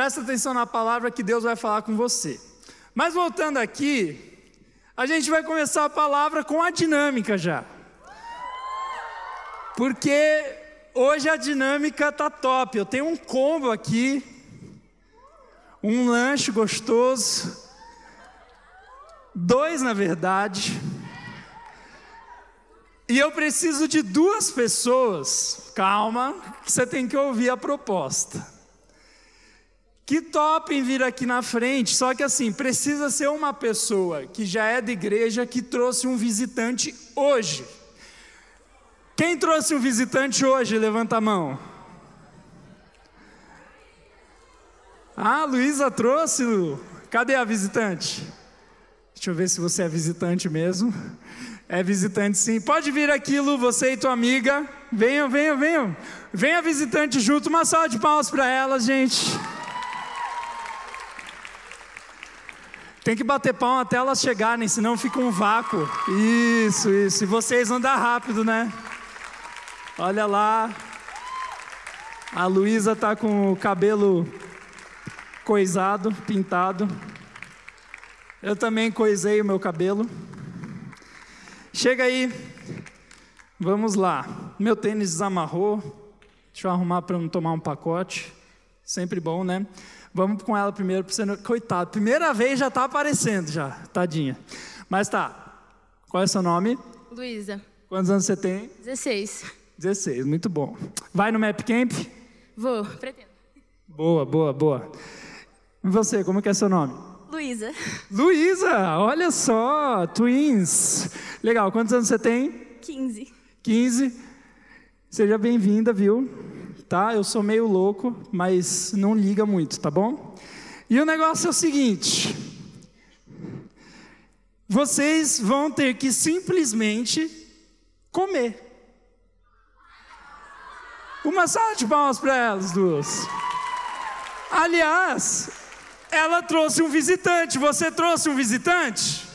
Presta atenção na palavra que Deus vai falar com você. Mas voltando aqui, a gente vai começar a palavra com a dinâmica já. Porque hoje a dinâmica tá top. Eu tenho um combo aqui, um lanche gostoso, dois na verdade. E eu preciso de duas pessoas. Calma, que você tem que ouvir a proposta que topem vir aqui na frente, só que assim, precisa ser uma pessoa que já é da igreja que trouxe um visitante hoje. Quem trouxe um visitante hoje? Levanta a mão. Ah, Luísa trouxe. Cadê a visitante? Deixa eu ver se você é visitante mesmo. É visitante sim. Pode vir aqui, Lu, você e tua amiga. Venham, venham, venham. Venha visitante junto. Uma salva de palmas para ela, gente. Tem que bater palma até elas chegarem, senão fica um vácuo. Isso, isso. E vocês andam rápido, né? Olha lá. A Luísa tá com o cabelo coisado, pintado. Eu também coisei o meu cabelo. Chega aí. Vamos lá. Meu tênis desamarrou. Deixa eu arrumar para não tomar um pacote. Sempre bom, né? Vamos com ela primeiro, para você não... Coitado, primeira vez já está aparecendo já, tadinha. Mas tá. Qual é o seu nome? Luísa. Quantos anos você tem? 16. 16, muito bom. Vai no Map Camp? Vou, pretendo. Boa, boa, boa. E você, como que é seu nome? Luísa. Luísa, olha só, twins. Legal, quantos anos você tem? 15. 15. Seja bem-vinda, viu? Tá? Eu sou meio louco, mas não liga muito, tá bom? E o negócio é o seguinte: vocês vão ter que simplesmente comer. Uma salva de palmas para elas duas. Aliás, ela trouxe um visitante. Você trouxe um visitante?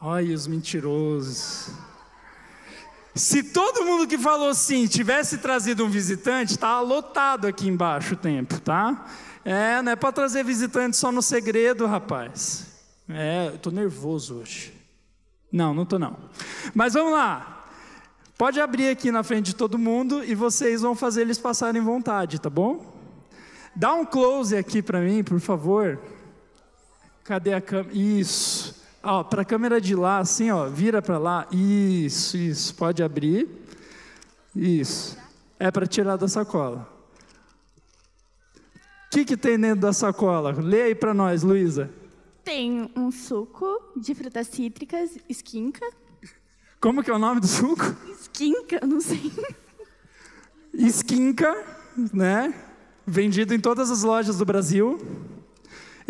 Olha os mentirosos. Se todo mundo que falou sim tivesse trazido um visitante, está lotado aqui embaixo o tempo, tá? É, não é para trazer visitante só no segredo, rapaz. É, eu tô nervoso hoje. Não, não tô não. Mas vamos lá. Pode abrir aqui na frente de todo mundo e vocês vão fazer eles passarem vontade, tá bom? Dá um close aqui para mim, por favor. Cadê a câmera? Isso. Ó, para a câmera de lá, assim, ó, vira para lá. Isso, isso. Pode abrir. Isso. É para tirar da sacola. O que, que tem dentro da sacola? Lê aí para nós, Luísa. Tem um suco de frutas cítricas, esquinca. Como que é o nome do suco? Esquinca, não sei. Esquinca, né? Vendido em todas as lojas do Brasil.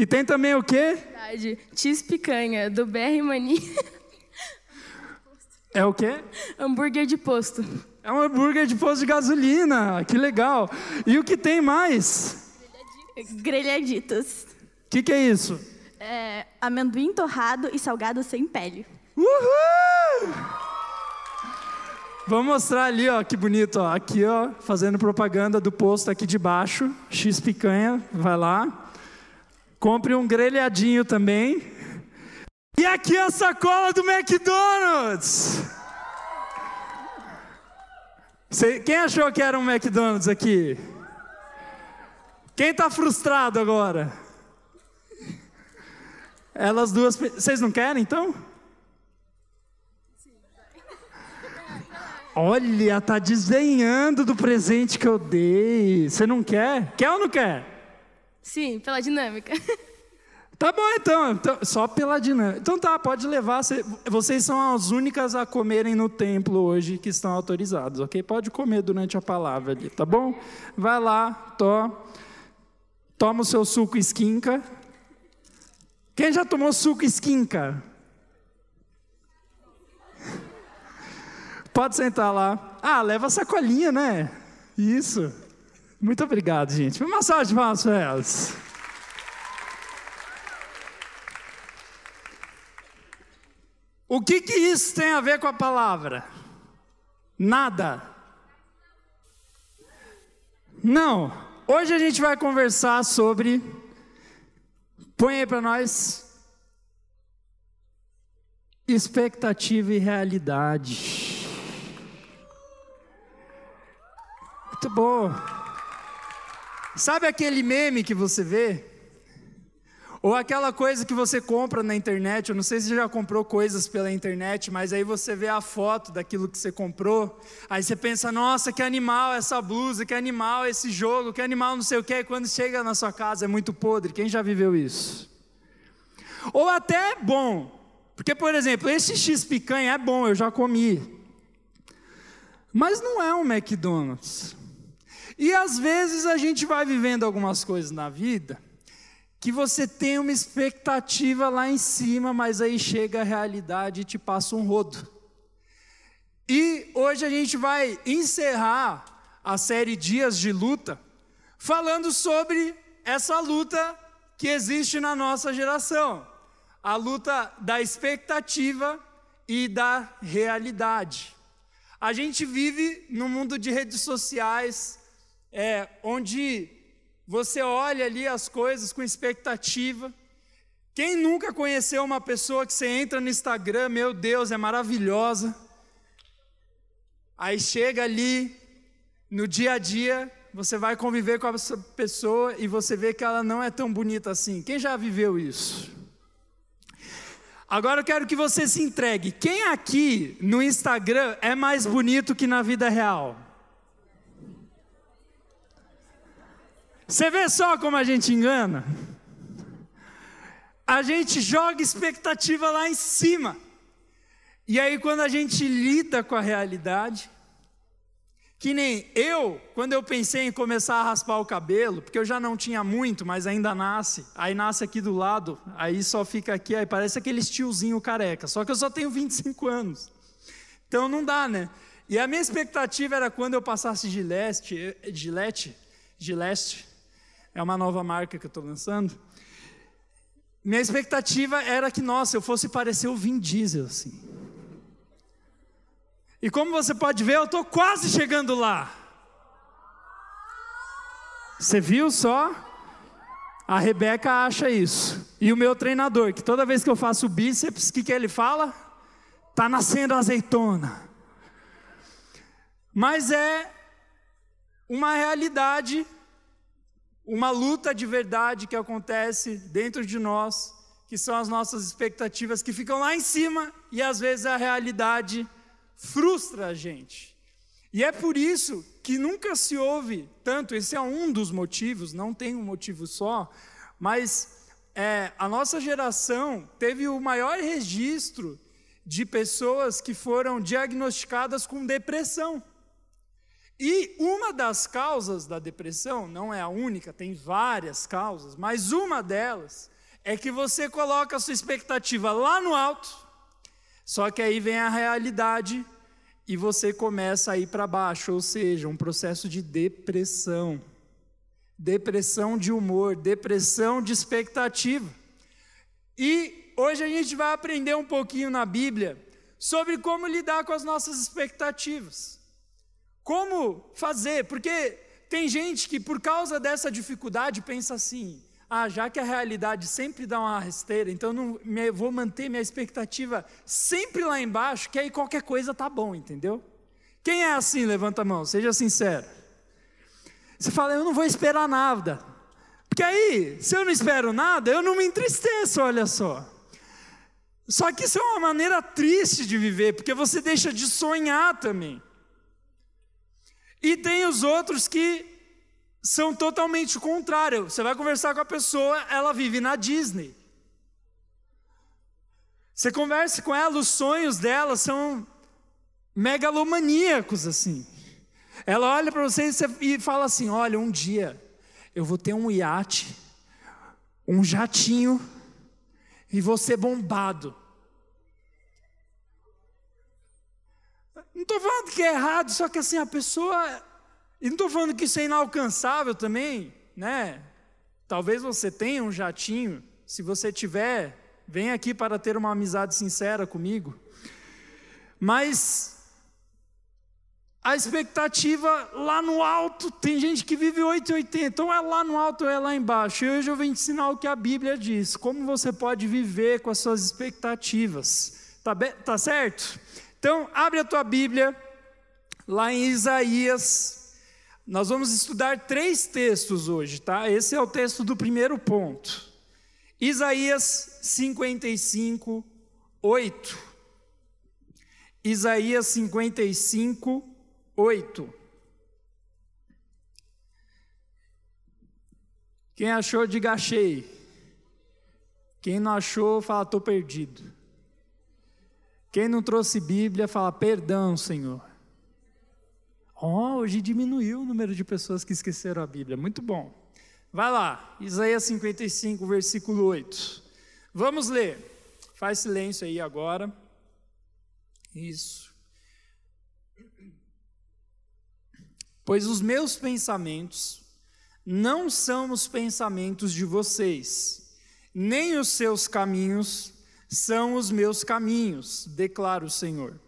E tem também o quê? Verdade. Cheese picanha, do BR Mania. É o quê? Hambúrguer de posto. É um hambúrguer de posto de gasolina. Que legal. E o que tem mais? Grelhaditos. O que, que é isso? É, amendoim torrado e salgado sem pele. Uhul! Vamos mostrar ali, ó, que bonito, ó. Aqui, ó, fazendo propaganda do posto aqui de baixo. X picanha, vai lá. Compre um grelhadinho também. E aqui a sacola do McDonald's. quem achou que era um McDonald's aqui? Quem está frustrado agora? Elas duas. Vocês não querem então? Olha, tá desdenhando do presente que eu dei. Você não quer? Quer ou não quer? Sim, pela dinâmica. Tá bom então, então, só pela dinâmica. Então tá, pode levar. Vocês são as únicas a comerem no templo hoje que estão autorizados, ok? Pode comer durante a palavra ali, tá bom? Vai lá, to, toma o seu suco esquinca. Quem já tomou suco esquinca? Pode sentar lá. Ah, leva a sacolinha, né? Isso. Muito obrigado, gente. Uma massagem para elas. O que, que isso tem a ver com a palavra? Nada. Não. Hoje a gente vai conversar sobre. Põe aí para nós. Expectativa e realidade. Muito bom. Sabe aquele meme que você vê? Ou aquela coisa que você compra na internet, eu não sei se você já comprou coisas pela internet, mas aí você vê a foto daquilo que você comprou, aí você pensa, nossa, que animal essa blusa, que animal esse jogo, que animal não sei o que, e quando chega na sua casa é muito podre. Quem já viveu isso? Ou até é bom, porque, por exemplo, esse X picanha é bom, eu já comi, mas não é um McDonald's. E às vezes a gente vai vivendo algumas coisas na vida que você tem uma expectativa lá em cima, mas aí chega a realidade e te passa um rodo. E hoje a gente vai encerrar a série Dias de Luta, falando sobre essa luta que existe na nossa geração, a luta da expectativa e da realidade. A gente vive num mundo de redes sociais, é, onde você olha ali as coisas com expectativa. Quem nunca conheceu uma pessoa que você entra no Instagram, meu Deus, é maravilhosa. Aí chega ali, no dia a dia, você vai conviver com essa pessoa e você vê que ela não é tão bonita assim. Quem já viveu isso? Agora eu quero que você se entregue. Quem aqui no Instagram é mais bonito que na vida real? Você vê só como a gente engana? A gente joga expectativa lá em cima. E aí, quando a gente lida com a realidade, que nem eu, quando eu pensei em começar a raspar o cabelo, porque eu já não tinha muito, mas ainda nasce, aí nasce aqui do lado, aí só fica aqui, aí parece aquele tiozinho careca, só que eu só tenho 25 anos. Então não dá, né? E a minha expectativa era quando eu passasse Gillette, Gillette, Gillette é uma nova marca que eu estou lançando. Minha expectativa era que, nossa, eu fosse parecer o Vin Diesel, assim. E como você pode ver, eu estou quase chegando lá. Você viu só? A Rebeca acha isso. E o meu treinador, que toda vez que eu faço bíceps, o que, que ele fala? Tá nascendo azeitona. Mas é uma realidade uma luta de verdade que acontece dentro de nós, que são as nossas expectativas que ficam lá em cima e às vezes a realidade frustra a gente. E é por isso que nunca se ouve tanto, esse é um dos motivos, não tem um motivo só, mas é, a nossa geração teve o maior registro de pessoas que foram diagnosticadas com depressão. E uma das causas da depressão, não é a única, tem várias causas, mas uma delas é que você coloca a sua expectativa lá no alto, só que aí vem a realidade e você começa a ir para baixo, ou seja, um processo de depressão. Depressão de humor, depressão de expectativa. E hoje a gente vai aprender um pouquinho na Bíblia sobre como lidar com as nossas expectativas. Como fazer? Porque tem gente que, por causa dessa dificuldade, pensa assim: ah, já que a realidade sempre dá uma rasteira, então não, me, vou manter minha expectativa sempre lá embaixo, que aí qualquer coisa tá bom, entendeu? Quem é assim? Levanta a mão, seja sincero. Você fala, eu não vou esperar nada. Porque aí, se eu não espero nada, eu não me entristeço, olha só. Só que isso é uma maneira triste de viver, porque você deixa de sonhar também. E tem os outros que são totalmente o contrário. Você vai conversar com a pessoa, ela vive na Disney. Você conversa com ela, os sonhos dela são megalomaníacos assim. Ela olha para você e fala assim: Olha, um dia eu vou ter um iate, um jatinho, e vou ser bombado. Não estou falando que é errado, só que assim, a pessoa. E não estou falando que isso é inalcançável também, né? Talvez você tenha um jatinho, se você tiver, vem aqui para ter uma amizade sincera comigo. Mas a expectativa lá no alto. Tem gente que vive 880, ou é lá no alto ou é lá embaixo. E hoje eu vou ensinar o que a Bíblia diz, como você pode viver com as suas expectativas. Tá, tá certo? Então, abre a tua Bíblia, lá em Isaías. Nós vamos estudar três textos hoje, tá? Esse é o texto do primeiro ponto. Isaías 55, 8. Isaías 55, 8. Quem achou, diga achei. Quem não achou, fala estou perdido. Quem não trouxe Bíblia, fala perdão, Senhor. Oh, hoje diminuiu o número de pessoas que esqueceram a Bíblia. Muito bom. Vai lá, Isaías 55, versículo 8. Vamos ler. Faz silêncio aí agora. Isso. Pois os meus pensamentos não são os pensamentos de vocês, nem os seus caminhos são os meus caminhos, declara o Senhor.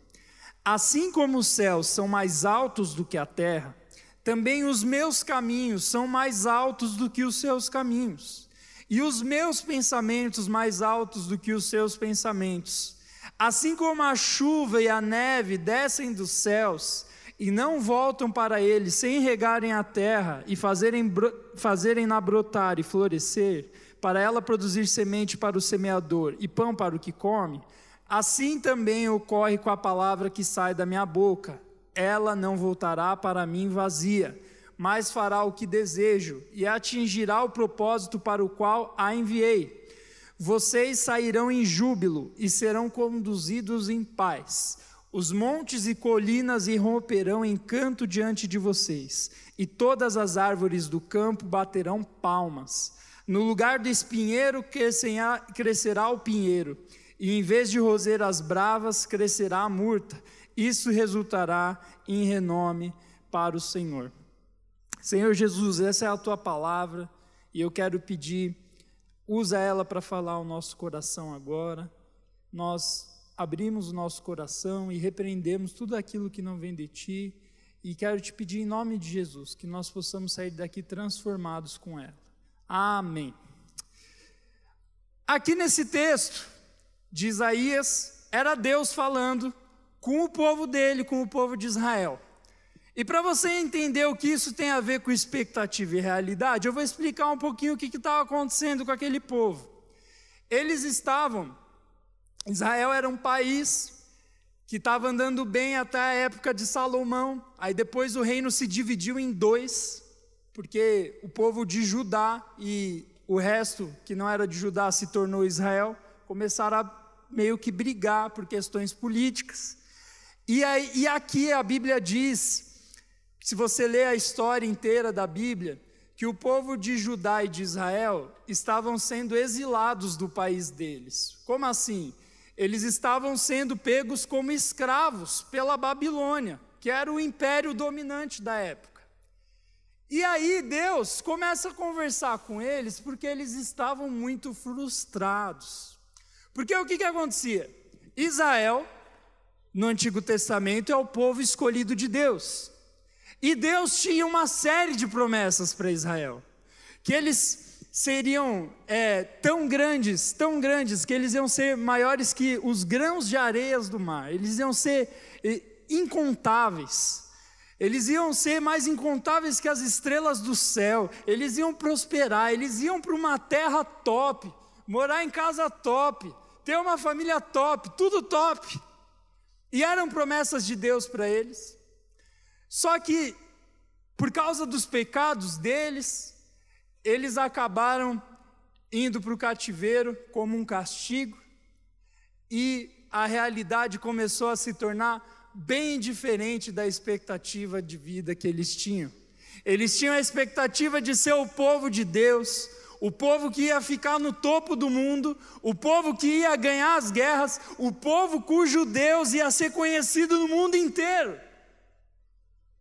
Assim como os céus são mais altos do que a terra, também os meus caminhos são mais altos do que os seus caminhos, e os meus pensamentos mais altos do que os seus pensamentos. Assim como a chuva e a neve descem dos céus e não voltam para ele sem regarem a terra e fazerem, fazerem-na brotar e florescer, para ela produzir semente para o semeador e pão para o que come, assim também ocorre com a palavra que sai da minha boca. Ela não voltará para mim vazia, mas fará o que desejo e atingirá o propósito para o qual a enviei. Vocês sairão em júbilo e serão conduzidos em paz. Os montes e colinas irromperão em canto diante de vocês, e todas as árvores do campo baterão palmas. No lugar do espinheiro crescerá o pinheiro, e em vez de roseiras bravas crescerá a murta. Isso resultará em renome para o Senhor. Senhor Jesus, essa é a tua palavra, e eu quero pedir, usa ela para falar o nosso coração agora. Nós abrimos o nosso coração e repreendemos tudo aquilo que não vem de ti. E quero te pedir em nome de Jesus que nós possamos sair daqui transformados com ela. Amém. Aqui nesse texto de Isaías, era Deus falando com o povo dele, com o povo de Israel. E para você entender o que isso tem a ver com expectativa e realidade, eu vou explicar um pouquinho o que estava acontecendo com aquele povo. Eles estavam Israel era um país que estava andando bem até a época de Salomão. Aí depois o reino se dividiu em dois, porque o povo de Judá e o resto que não era de Judá se tornou Israel, começaram a meio que brigar por questões políticas. E, aí, e aqui a Bíblia diz, se você ler a história inteira da Bíblia, que o povo de Judá e de Israel estavam sendo exilados do país deles. Como assim? eles estavam sendo pegos como escravos pela Babilônia, que era o império dominante da época. E aí Deus começa a conversar com eles porque eles estavam muito frustrados. Porque o que, que acontecia? Israel, no Antigo Testamento, é o povo escolhido de Deus. E Deus tinha uma série de promessas para Israel. Que eles seriam é, tão grandes, tão grandes, que eles iam ser maiores que os grãos de areias do mar, eles iam ser incontáveis. Eles iam ser mais incontáveis que as estrelas do céu, eles iam prosperar, eles iam para uma terra top, morar em casa top, ter uma família top, tudo top. E eram promessas de Deus para eles. Só que, por causa dos pecados deles, eles acabaram indo para o cativeiro como um castigo, e a realidade começou a se tornar bem diferente da expectativa de vida que eles tinham. Eles tinham a expectativa de ser o povo de Deus, o povo que ia ficar no topo do mundo, o povo que ia ganhar as guerras, o povo cujo Deus ia ser conhecido no mundo inteiro.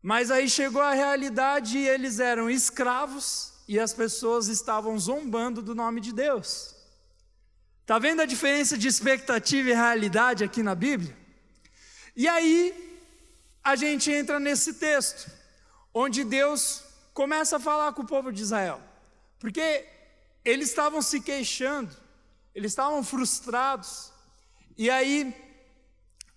Mas aí chegou a realidade e eles eram escravos e as pessoas estavam zombando do nome de Deus. Está vendo a diferença de expectativa e realidade aqui na Bíblia? E aí, a gente entra nesse texto, onde Deus começa a falar com o povo de Israel, porque eles estavam se queixando, eles estavam frustrados, e aí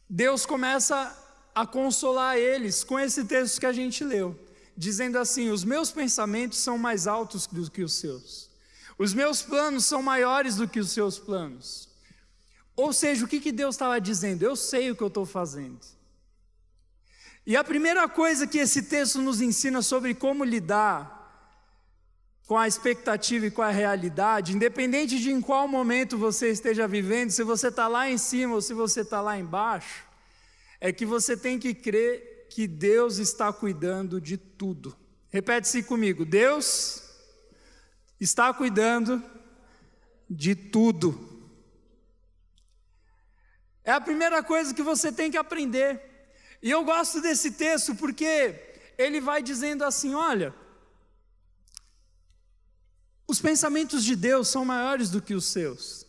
Deus começa a consolar eles com esse texto que a gente leu, dizendo assim: Os meus pensamentos são mais altos do que os seus, os meus planos são maiores do que os seus planos. Ou seja, o que, que Deus estava dizendo? Eu sei o que eu estou fazendo. E a primeira coisa que esse texto nos ensina sobre como lidar com a expectativa e com a realidade, independente de em qual momento você esteja vivendo, se você está lá em cima ou se você está lá embaixo, é que você tem que crer que Deus está cuidando de tudo. Repete-se comigo: Deus está cuidando de tudo. É a primeira coisa que você tem que aprender. E eu gosto desse texto porque ele vai dizendo assim: olha, os pensamentos de Deus são maiores do que os seus.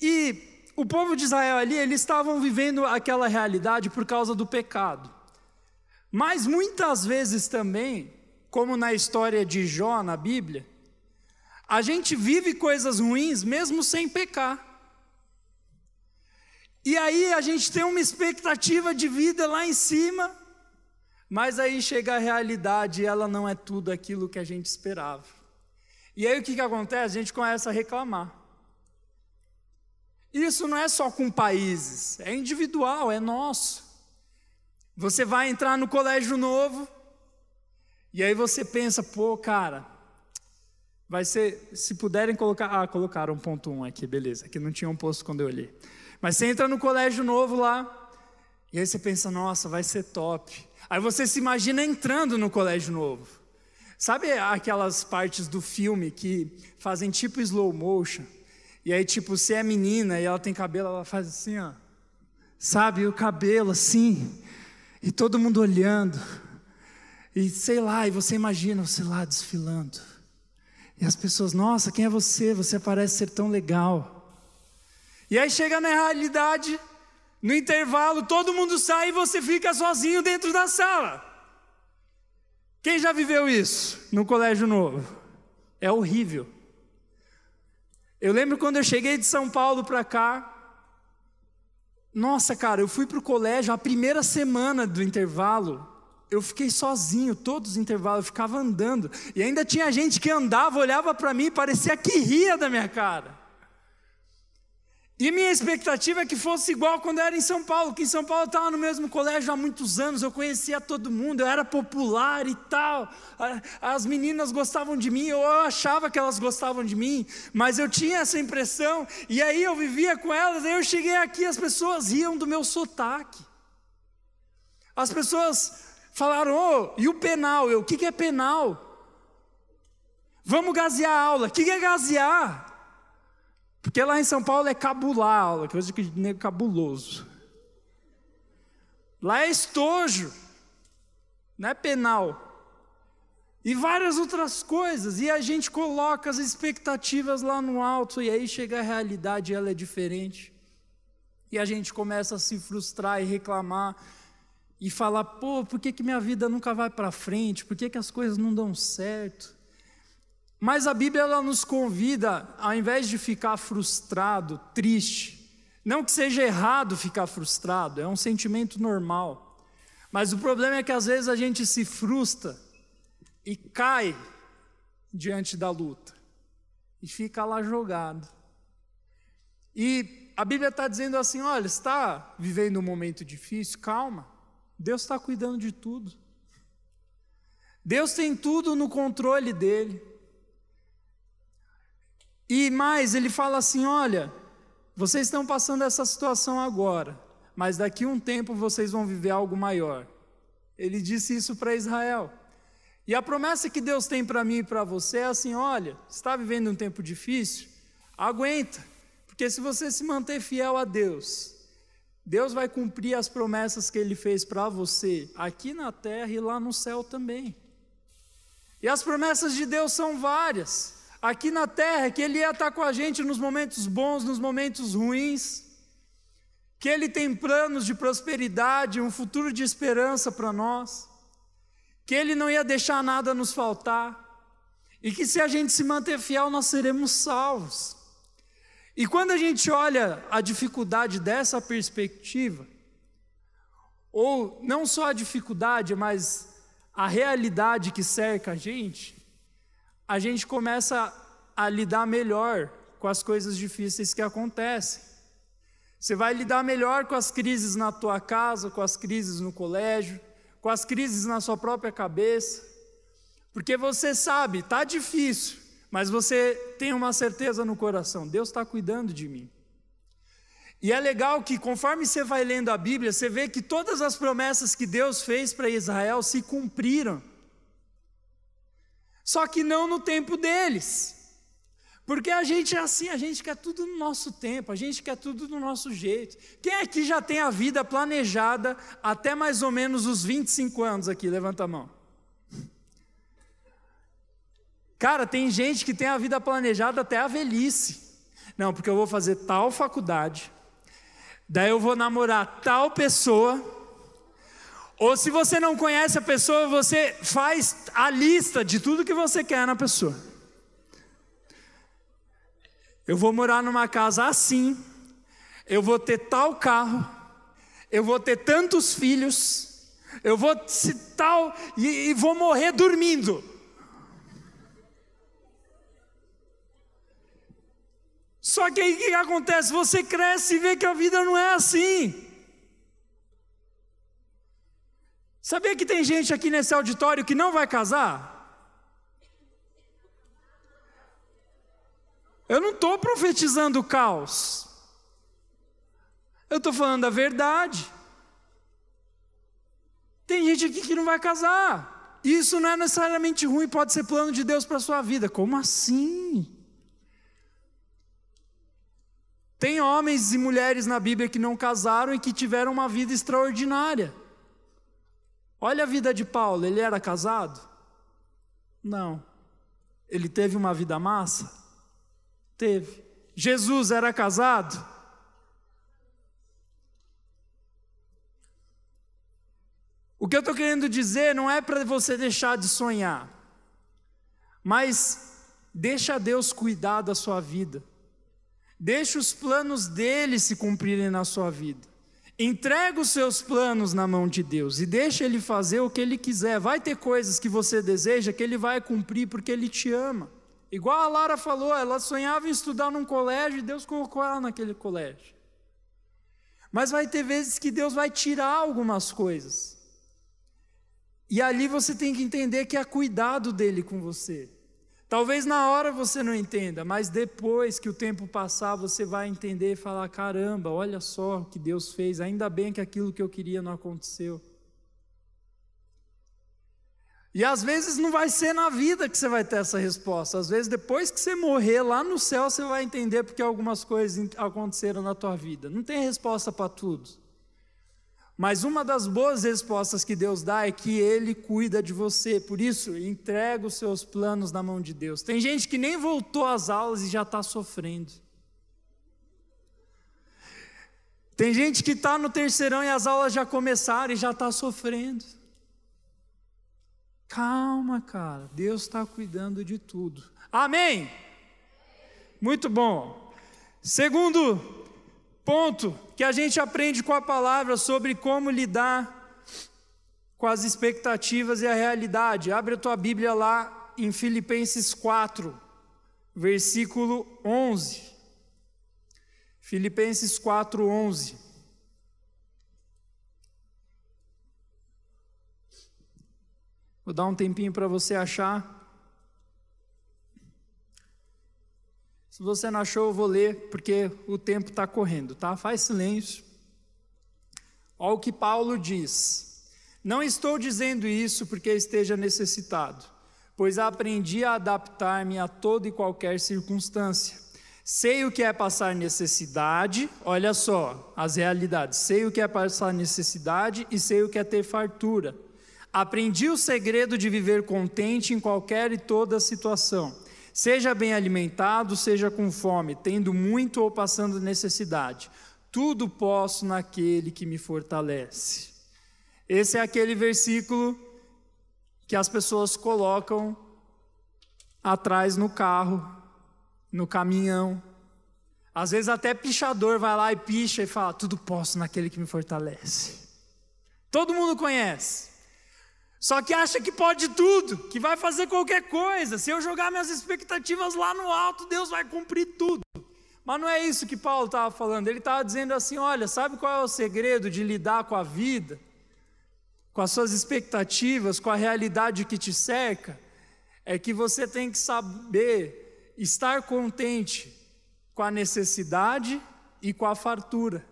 E o povo de Israel ali, eles estavam vivendo aquela realidade por causa do pecado. Mas muitas vezes também, como na história de Jó na Bíblia, a gente vive coisas ruins mesmo sem pecar. E aí a gente tem uma expectativa de vida lá em cima, mas aí chega a realidade e ela não é tudo aquilo que a gente esperava. E aí o que, que acontece? A gente começa a reclamar. Isso não é só com países, é individual, é nosso. Você vai entrar no colégio novo, e aí você pensa, pô, cara, vai ser, se puderem colocar, ah, colocaram um ponto um aqui, beleza, aqui não tinha um posto quando eu olhei. Mas você entra no colégio novo lá, e aí você pensa, nossa, vai ser top. Aí você se imagina entrando no colégio novo. Sabe aquelas partes do filme que fazem tipo slow motion? E aí, tipo, se é menina e ela tem cabelo, ela faz assim, ó. Sabe, o cabelo assim. E todo mundo olhando. E sei lá, e você imagina você lá desfilando. E as pessoas, nossa, quem é você? Você parece ser tão legal. E aí chega na realidade, no intervalo, todo mundo sai e você fica sozinho dentro da sala. Quem já viveu isso no colégio novo? É horrível. Eu lembro quando eu cheguei de São Paulo para cá. Nossa, cara, eu fui para o colégio a primeira semana do intervalo. Eu fiquei sozinho, todos os intervalos, eu ficava andando. E ainda tinha gente que andava, olhava para mim e parecia que ria da minha cara. E minha expectativa é que fosse igual quando eu era em São Paulo, que em São Paulo eu estava no mesmo colégio há muitos anos, eu conhecia todo mundo, eu era popular e tal. As meninas gostavam de mim, eu achava que elas gostavam de mim, mas eu tinha essa impressão, e aí eu vivia com elas, aí eu cheguei aqui, as pessoas riam do meu sotaque. As pessoas falaram, oh, e o penal? Eu, o que, que é penal? Vamos gasear a aula, o que, que é gasear? Porque lá em São Paulo é cabular aula, coisa que é cabuloso. Lá é estojo, não é penal. E várias outras coisas. E a gente coloca as expectativas lá no alto, e aí chega a realidade e ela é diferente. E a gente começa a se frustrar e reclamar e falar: pô, por que, que minha vida nunca vai para frente? Por que, que as coisas não dão certo? Mas a Bíblia ela nos convida, ao invés de ficar frustrado, triste, não que seja errado ficar frustrado, é um sentimento normal. Mas o problema é que às vezes a gente se frustra e cai diante da luta e fica lá jogado. E a Bíblia está dizendo assim: olha, está vivendo um momento difícil, calma, Deus está cuidando de tudo. Deus tem tudo no controle dele. E mais, ele fala assim: olha, vocês estão passando essa situação agora, mas daqui um tempo vocês vão viver algo maior. Ele disse isso para Israel. E a promessa que Deus tem para mim e para você é assim: olha, está vivendo um tempo difícil? Aguenta, porque se você se manter fiel a Deus, Deus vai cumprir as promessas que Ele fez para você aqui na terra e lá no céu também. E as promessas de Deus são várias aqui na terra, que Ele ia estar com a gente nos momentos bons, nos momentos ruins. que Ele tem planos de prosperidade, um futuro de esperança para nós, que Ele não ia deixar nada nos faltar, e que se a gente se manter fiel, nós seremos salvos. E quando a gente olha a dificuldade dessa perspectiva, ou não só a dificuldade, mas a realidade que cerca a gente, a gente começa a lidar melhor com as coisas difíceis que acontecem. Você vai lidar melhor com as crises na tua casa, com as crises no colégio, com as crises na sua própria cabeça, porque você sabe, está difícil, mas você tem uma certeza no coração: Deus está cuidando de mim. E é legal que, conforme você vai lendo a Bíblia, você vê que todas as promessas que Deus fez para Israel se cumpriram. Só que não no tempo deles. Porque a gente é assim, a gente quer tudo no nosso tempo, a gente quer tudo do nosso jeito. Quem aqui já tem a vida planejada até mais ou menos os 25 anos aqui? Levanta a mão. Cara, tem gente que tem a vida planejada até a velhice. Não, porque eu vou fazer tal faculdade, daí eu vou namorar tal pessoa. Ou se você não conhece a pessoa, você faz a lista de tudo que você quer na pessoa. Eu vou morar numa casa assim, eu vou ter tal carro, eu vou ter tantos filhos, eu vou tal e, e vou morrer dormindo. Só que aí o que acontece? Você cresce e vê que a vida não é assim. Sabia que tem gente aqui nesse auditório que não vai casar? Eu não estou profetizando o caos. Eu estou falando a verdade. Tem gente aqui que não vai casar. Isso não é necessariamente ruim, pode ser plano de Deus para a sua vida. Como assim? Tem homens e mulheres na Bíblia que não casaram e que tiveram uma vida extraordinária. Olha a vida de Paulo, ele era casado? Não. Ele teve uma vida massa? Teve. Jesus era casado? O que eu estou querendo dizer não é para você deixar de sonhar, mas deixa Deus cuidar da sua vida. Deixe os planos dele se cumprirem na sua vida. Entrega os seus planos na mão de Deus e deixa ele fazer o que ele quiser. Vai ter coisas que você deseja que ele vai cumprir porque ele te ama. Igual a Lara falou, ela sonhava em estudar num colégio e Deus colocou ela naquele colégio. Mas vai ter vezes que Deus vai tirar algumas coisas. E ali você tem que entender que é cuidado dele com você. Talvez na hora você não entenda, mas depois que o tempo passar, você vai entender e falar: caramba, olha só o que Deus fez, ainda bem que aquilo que eu queria não aconteceu. E às vezes não vai ser na vida que você vai ter essa resposta, às vezes depois que você morrer lá no céu, você vai entender porque algumas coisas aconteceram na tua vida. Não tem resposta para tudo. Mas uma das boas respostas que Deus dá é que Ele cuida de você. Por isso, entrega os seus planos na mão de Deus. Tem gente que nem voltou às aulas e já está sofrendo. Tem gente que está no terceirão e as aulas já começaram e já está sofrendo. Calma, cara. Deus está cuidando de tudo. Amém? Muito bom. Segundo ponto que a gente aprende com a palavra sobre como lidar com as expectativas e a realidade. Abre a tua Bíblia lá em Filipenses 4, versículo 11. Filipenses 4, 11. Vou dar um tempinho para você achar. Se você não achou, eu vou ler, porque o tempo está correndo, tá? Faz silêncio. Olha o que Paulo diz. Não estou dizendo isso porque esteja necessitado, pois aprendi a adaptar-me a toda e qualquer circunstância. Sei o que é passar necessidade, olha só as realidades. Sei o que é passar necessidade e sei o que é ter fartura. Aprendi o segredo de viver contente em qualquer e toda situação Seja bem alimentado, seja com fome, tendo muito ou passando necessidade. tudo posso naquele que me fortalece. Esse é aquele versículo que as pessoas colocam atrás no carro, no caminhão. Às vezes até pichador vai lá e picha e fala: Tudo posso naquele que me fortalece. Todo mundo conhece. Só que acha que pode tudo, que vai fazer qualquer coisa. Se eu jogar minhas expectativas lá no alto, Deus vai cumprir tudo. Mas não é isso que Paulo estava falando. Ele estava dizendo assim: olha, sabe qual é o segredo de lidar com a vida, com as suas expectativas, com a realidade que te cerca? É que você tem que saber estar contente com a necessidade e com a fartura,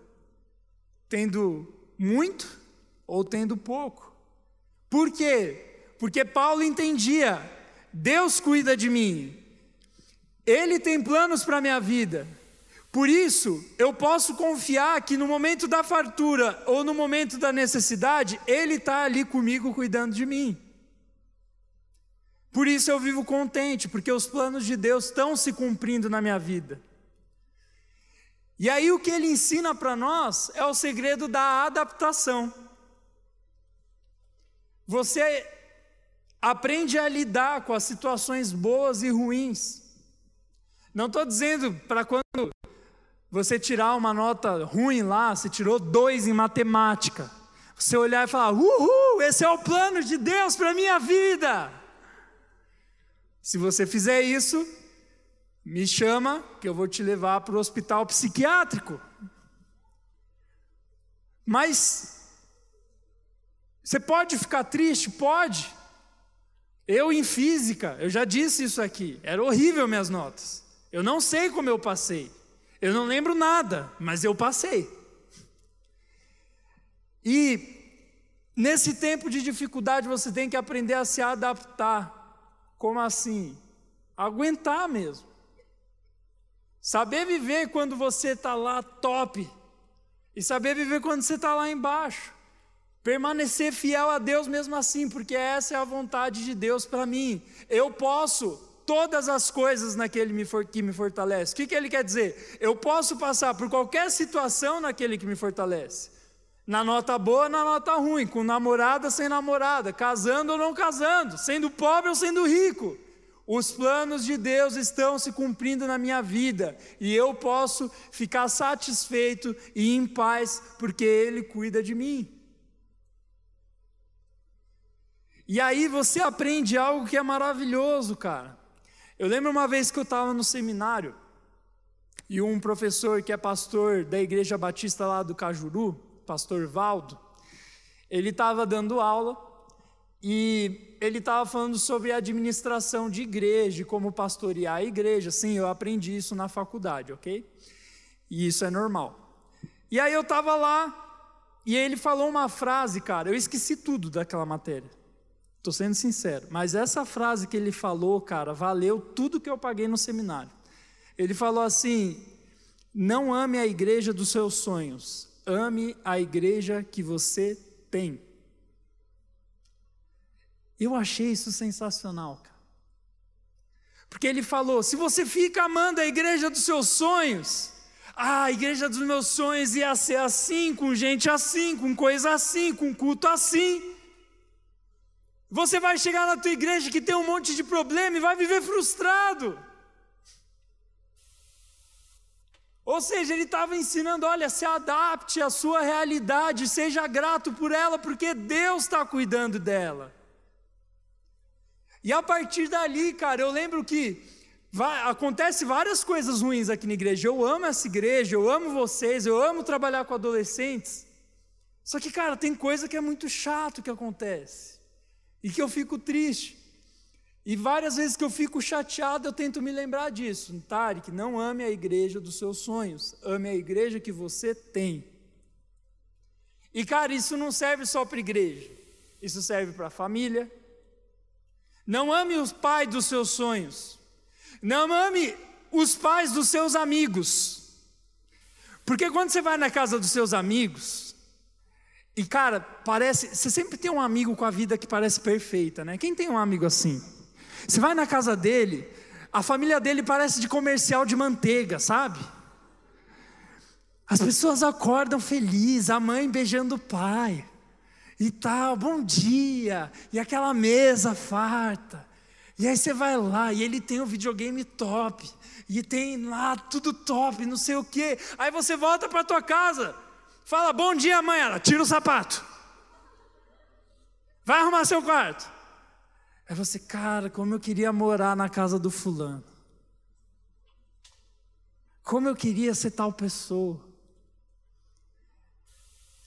tendo muito ou tendo pouco. Por quê? Porque Paulo entendia: Deus cuida de mim, Ele tem planos para a minha vida. Por isso, eu posso confiar que no momento da fartura ou no momento da necessidade, Ele está ali comigo cuidando de mim. Por isso eu vivo contente, porque os planos de Deus estão se cumprindo na minha vida. E aí o que ele ensina para nós é o segredo da adaptação. Você aprende a lidar com as situações boas e ruins. Não estou dizendo para quando você tirar uma nota ruim lá, você tirou dois em matemática, você olhar e falar: Uhul, esse é o plano de Deus para a minha vida. Se você fizer isso, me chama que eu vou te levar para o hospital psiquiátrico. Mas você pode ficar triste? Pode. Eu, em física, eu já disse isso aqui, era horrível minhas notas. Eu não sei como eu passei. Eu não lembro nada, mas eu passei. E nesse tempo de dificuldade você tem que aprender a se adaptar. Como assim? Aguentar mesmo. Saber viver quando você está lá top. E saber viver quando você está lá embaixo. Permanecer fiel a Deus mesmo assim, porque essa é a vontade de Deus para mim. Eu posso todas as coisas naquele que me fortalece. O que, que ele quer dizer? Eu posso passar por qualquer situação naquele que me fortalece. Na nota boa, na nota ruim, com namorada, sem namorada, casando ou não casando, sendo pobre ou sendo rico. Os planos de Deus estão se cumprindo na minha vida e eu posso ficar satisfeito e em paz porque Ele cuida de mim. E aí você aprende algo que é maravilhoso, cara. Eu lembro uma vez que eu estava no seminário e um professor que é pastor da igreja batista lá do Cajuru, pastor Valdo, ele estava dando aula e ele estava falando sobre administração de igreja, como pastorear a igreja. Sim, eu aprendi isso na faculdade, ok? E isso é normal. E aí eu estava lá e ele falou uma frase, cara, eu esqueci tudo daquela matéria. Estou sendo sincero, mas essa frase que ele falou, cara, valeu tudo que eu paguei no seminário. Ele falou assim: não ame a igreja dos seus sonhos, ame a igreja que você tem. Eu achei isso sensacional, cara. Porque ele falou: se você fica amando a igreja dos seus sonhos, ah, a igreja dos meus sonhos ia ser assim, com gente assim, com coisa assim, com culto assim. Você vai chegar na tua igreja que tem um monte de problema e vai viver frustrado. Ou seja, ele estava ensinando: olha, se adapte à sua realidade, seja grato por ela, porque Deus está cuidando dela. E a partir dali, cara, eu lembro que vai, acontece várias coisas ruins aqui na igreja. Eu amo essa igreja, eu amo vocês, eu amo trabalhar com adolescentes. Só que, cara, tem coisa que é muito chato que acontece e que eu fico triste. E várias vezes que eu fico chateado, eu tento me lembrar disso. Tarek, não ame a igreja dos seus sonhos, ame a igreja que você tem. E cara, isso não serve só para igreja, isso serve para a família. Não ame os pais dos seus sonhos, não ame os pais dos seus amigos. Porque quando você vai na casa dos seus amigos, e cara, parece, você sempre tem um amigo com a vida que parece perfeita, né? Quem tem um amigo assim? Você vai na casa dele, a família dele parece de comercial de manteiga, sabe? As pessoas acordam felizes, a mãe beijando o pai e tal, bom dia, e aquela mesa farta. E aí você vai lá e ele tem um videogame top, e tem lá tudo top, não sei o quê. Aí você volta para tua casa, fala bom dia, mãe, ela tira o sapato. Vai arrumar seu quarto. Aí você, cara, como eu queria morar na casa do fulano. Como eu queria ser tal pessoa.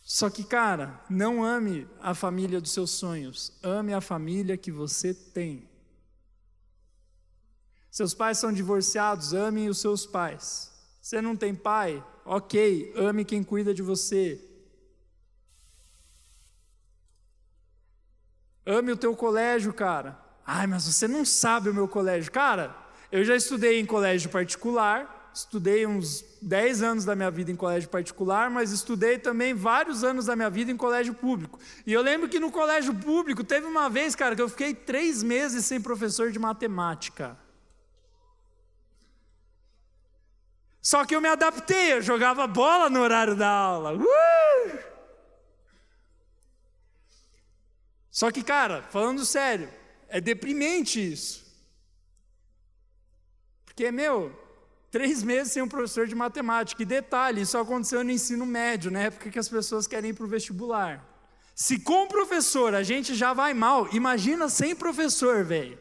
Só que, cara, não ame a família dos seus sonhos, ame a família que você tem. Seus pais são divorciados, ame os seus pais. Você não tem pai? Ok, ame quem cuida de você. Ame o teu colégio, cara. Ai, mas você não sabe o meu colégio. Cara, eu já estudei em colégio particular, estudei uns 10 anos da minha vida em colégio particular, mas estudei também vários anos da minha vida em colégio público. E eu lembro que no colégio público teve uma vez, cara, que eu fiquei três meses sem professor de matemática. Só que eu me adaptei, eu jogava bola no horário da aula. Uh! Só que, cara, falando sério, é deprimente isso. Porque, meu, três meses sem um professor de matemática. E detalhe, isso aconteceu no ensino médio, na época que as pessoas querem ir para o vestibular. Se com professor a gente já vai mal, imagina sem professor, velho.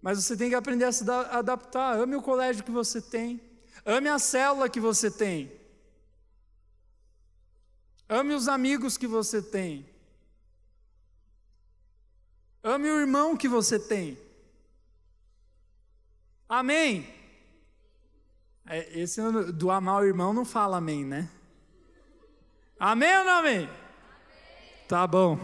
Mas você tem que aprender a se adaptar. Ame o colégio que você tem. Ame a célula que você tem. Ame os amigos que você tem. Ame o irmão que você tem. Amém? É, esse do amar o irmão não fala amém, né? Amém ou não amém? amém? Tá bom.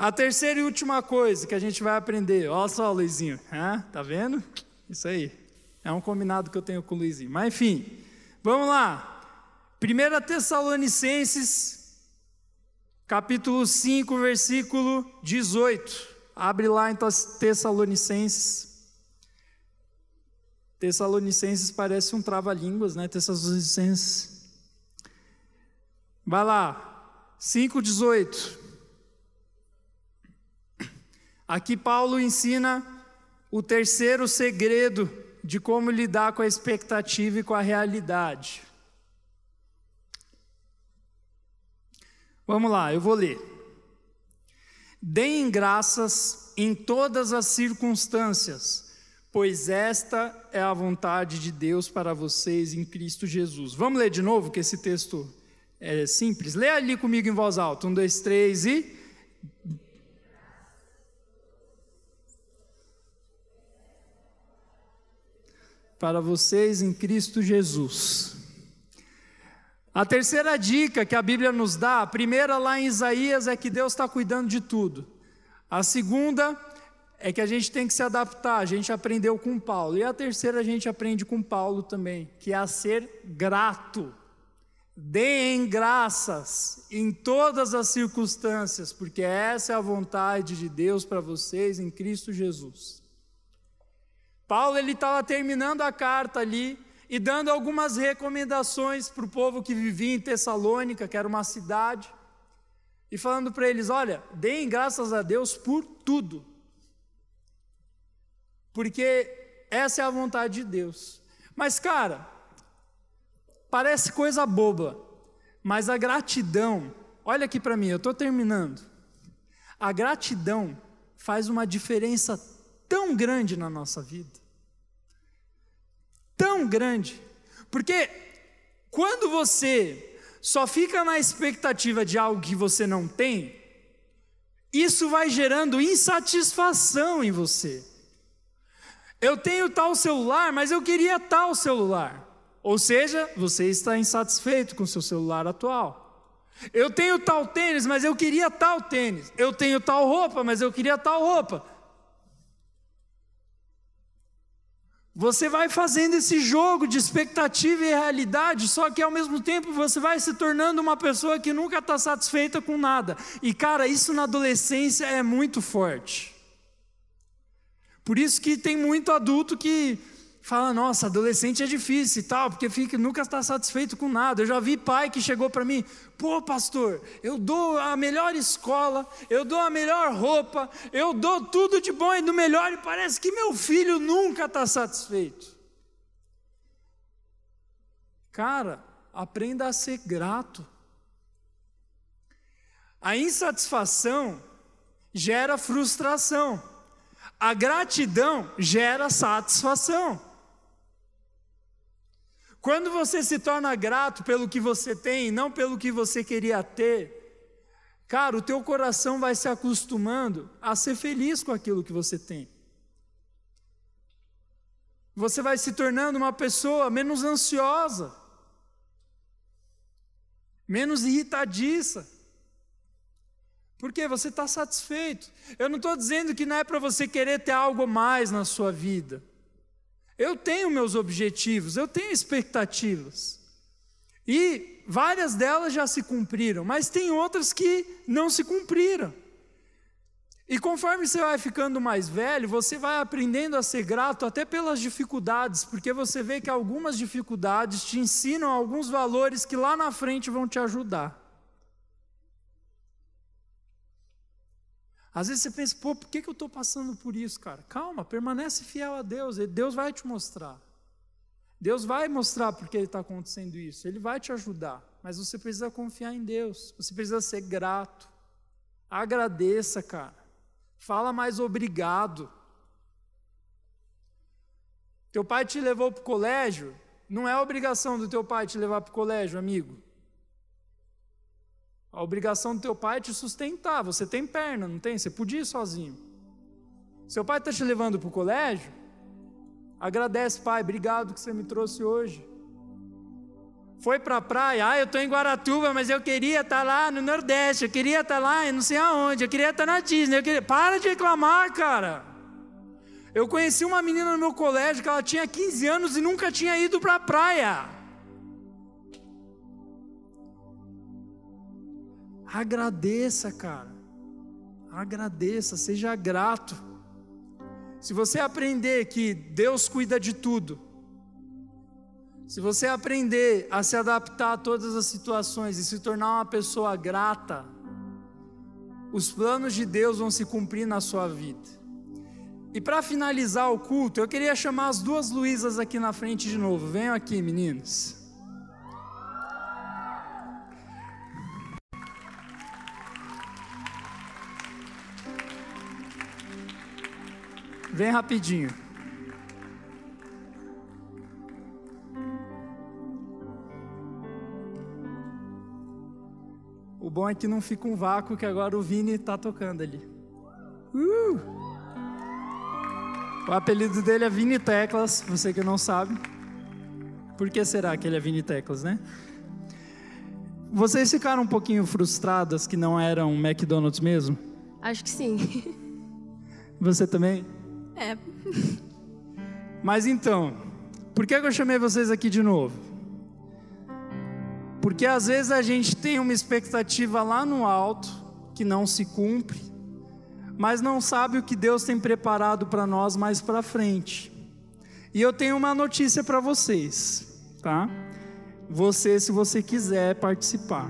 A terceira e última coisa que a gente vai aprender, olha só, Luizinho, ah, tá vendo? Isso aí, é um combinado que eu tenho com o Luizinho. Mas enfim, vamos lá. 1 Tessalonicenses, capítulo 5, versículo 18. Abre lá em Tessalonicenses. Tessalonicenses parece um trava-línguas, né? Tessalonicenses. Vai lá, 5,18. Aqui Paulo ensina o terceiro segredo de como lidar com a expectativa e com a realidade. Vamos lá, eu vou ler. Deem graças em todas as circunstâncias, pois esta é a vontade de Deus para vocês em Cristo Jesus. Vamos ler de novo, que esse texto é simples. Lê ali comigo em voz alta. Um, dois, três e. Para vocês em Cristo Jesus. A terceira dica que a Bíblia nos dá, a primeira lá em Isaías é que Deus está cuidando de tudo. A segunda é que a gente tem que se adaptar, a gente aprendeu com Paulo. E a terceira a gente aprende com Paulo também, que é a ser grato. Deem graças em todas as circunstâncias, porque essa é a vontade de Deus para vocês em Cristo Jesus. Paulo ele estava terminando a carta ali, e dando algumas recomendações para o povo que vivia em Tessalônica, que era uma cidade, e falando para eles: olha, deem graças a Deus por tudo, porque essa é a vontade de Deus. Mas, cara, parece coisa boba, mas a gratidão, olha aqui para mim, eu estou terminando. A gratidão faz uma diferença tão grande na nossa vida tão grande. Porque quando você só fica na expectativa de algo que você não tem, isso vai gerando insatisfação em você. Eu tenho tal celular, mas eu queria tal celular. Ou seja, você está insatisfeito com o seu celular atual. Eu tenho tal tênis, mas eu queria tal tênis. Eu tenho tal roupa, mas eu queria tal roupa. Você vai fazendo esse jogo de expectativa e realidade, só que ao mesmo tempo você vai se tornando uma pessoa que nunca está satisfeita com nada. E cara, isso na adolescência é muito forte. Por isso que tem muito adulto que fala, nossa, adolescente é difícil e tal, porque fica, nunca está satisfeito com nada. Eu já vi pai que chegou para mim, pô, pastor, eu dou a melhor escola, eu dou a melhor roupa, eu dou tudo de bom e do melhor, e parece que meu filho nunca está satisfeito. Cara, aprenda a ser grato. A insatisfação gera frustração. A gratidão gera satisfação. Quando você se torna grato pelo que você tem, não pelo que você queria ter, cara, o teu coração vai se acostumando a ser feliz com aquilo que você tem. Você vai se tornando uma pessoa menos ansiosa, menos irritadiça. Porque você está satisfeito. Eu não estou dizendo que não é para você querer ter algo mais na sua vida. Eu tenho meus objetivos, eu tenho expectativas. E várias delas já se cumpriram, mas tem outras que não se cumpriram. E conforme você vai ficando mais velho, você vai aprendendo a ser grato até pelas dificuldades, porque você vê que algumas dificuldades te ensinam alguns valores que lá na frente vão te ajudar. Às vezes você pensa, pô, por que, que eu estou passando por isso, cara? Calma, permanece fiel a Deus, Deus vai te mostrar. Deus vai mostrar porque está acontecendo isso, Ele vai te ajudar, mas você precisa confiar em Deus, você precisa ser grato. Agradeça, cara. Fala mais obrigado. Teu pai te levou para o colégio, não é obrigação do teu pai te levar para o colégio, amigo. A obrigação do teu pai é te sustentar. Você tem perna, não tem? Você podia ir sozinho. Seu pai está te levando para o colégio? Agradece, pai, obrigado que você me trouxe hoje. Foi para a praia, ah, eu estou em Guaratuba, mas eu queria estar tá lá no Nordeste, eu queria estar tá lá em não sei aonde, eu queria estar tá na Disney. Queria... Para de reclamar, cara. Eu conheci uma menina no meu colégio que ela tinha 15 anos e nunca tinha ido para a praia. Agradeça, cara. Agradeça, seja grato. Se você aprender que Deus cuida de tudo, se você aprender a se adaptar a todas as situações e se tornar uma pessoa grata, os planos de Deus vão se cumprir na sua vida. E para finalizar o culto, eu queria chamar as duas Luísas aqui na frente de novo. Venham aqui, meninas. Vem rapidinho. O bom é que não fica um vácuo, que agora o Vini está tocando ali. Uh! O apelido dele é Vini Teclas, você que não sabe. Por que será que ele é Vini Teclas, né? Vocês ficaram um pouquinho frustradas que não eram McDonald's mesmo? Acho que sim. Você também? É. Mas então, por que eu chamei vocês aqui de novo? Porque às vezes a gente tem uma expectativa lá no alto que não se cumpre, mas não sabe o que Deus tem preparado para nós mais para frente. E eu tenho uma notícia para vocês, tá? Você, se você quiser participar,